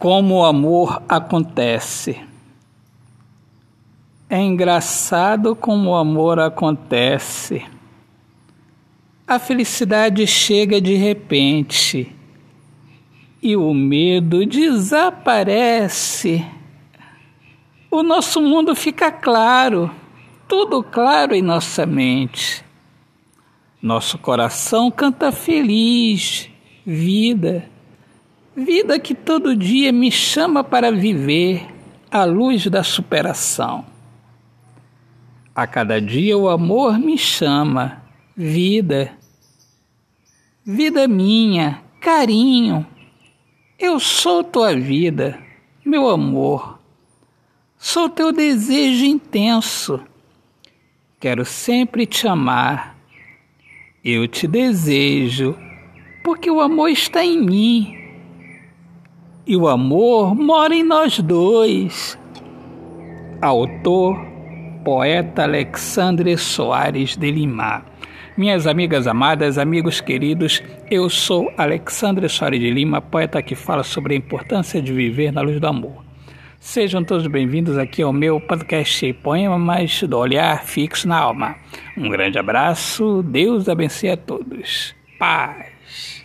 Como o amor acontece. É engraçado como o amor acontece. A felicidade chega de repente e o medo desaparece. O nosso mundo fica claro, tudo claro em nossa mente. Nosso coração canta feliz, vida Vida que todo dia me chama para viver à luz da superação. A cada dia o amor me chama, vida. Vida minha, carinho. Eu sou tua vida, meu amor. Sou teu desejo intenso. Quero sempre te amar. Eu te desejo, porque o amor está em mim e o amor mora em nós dois. Autor, poeta Alexandre Soares de Lima. Minhas amigas amadas, amigos queridos, eu sou Alexandre Soares de Lima, poeta que fala sobre a importância de viver na luz do amor. Sejam todos bem-vindos aqui ao meu podcast Poema Mais do Olhar Fixo na Alma. Um grande abraço, Deus abençoe a todos. Paz.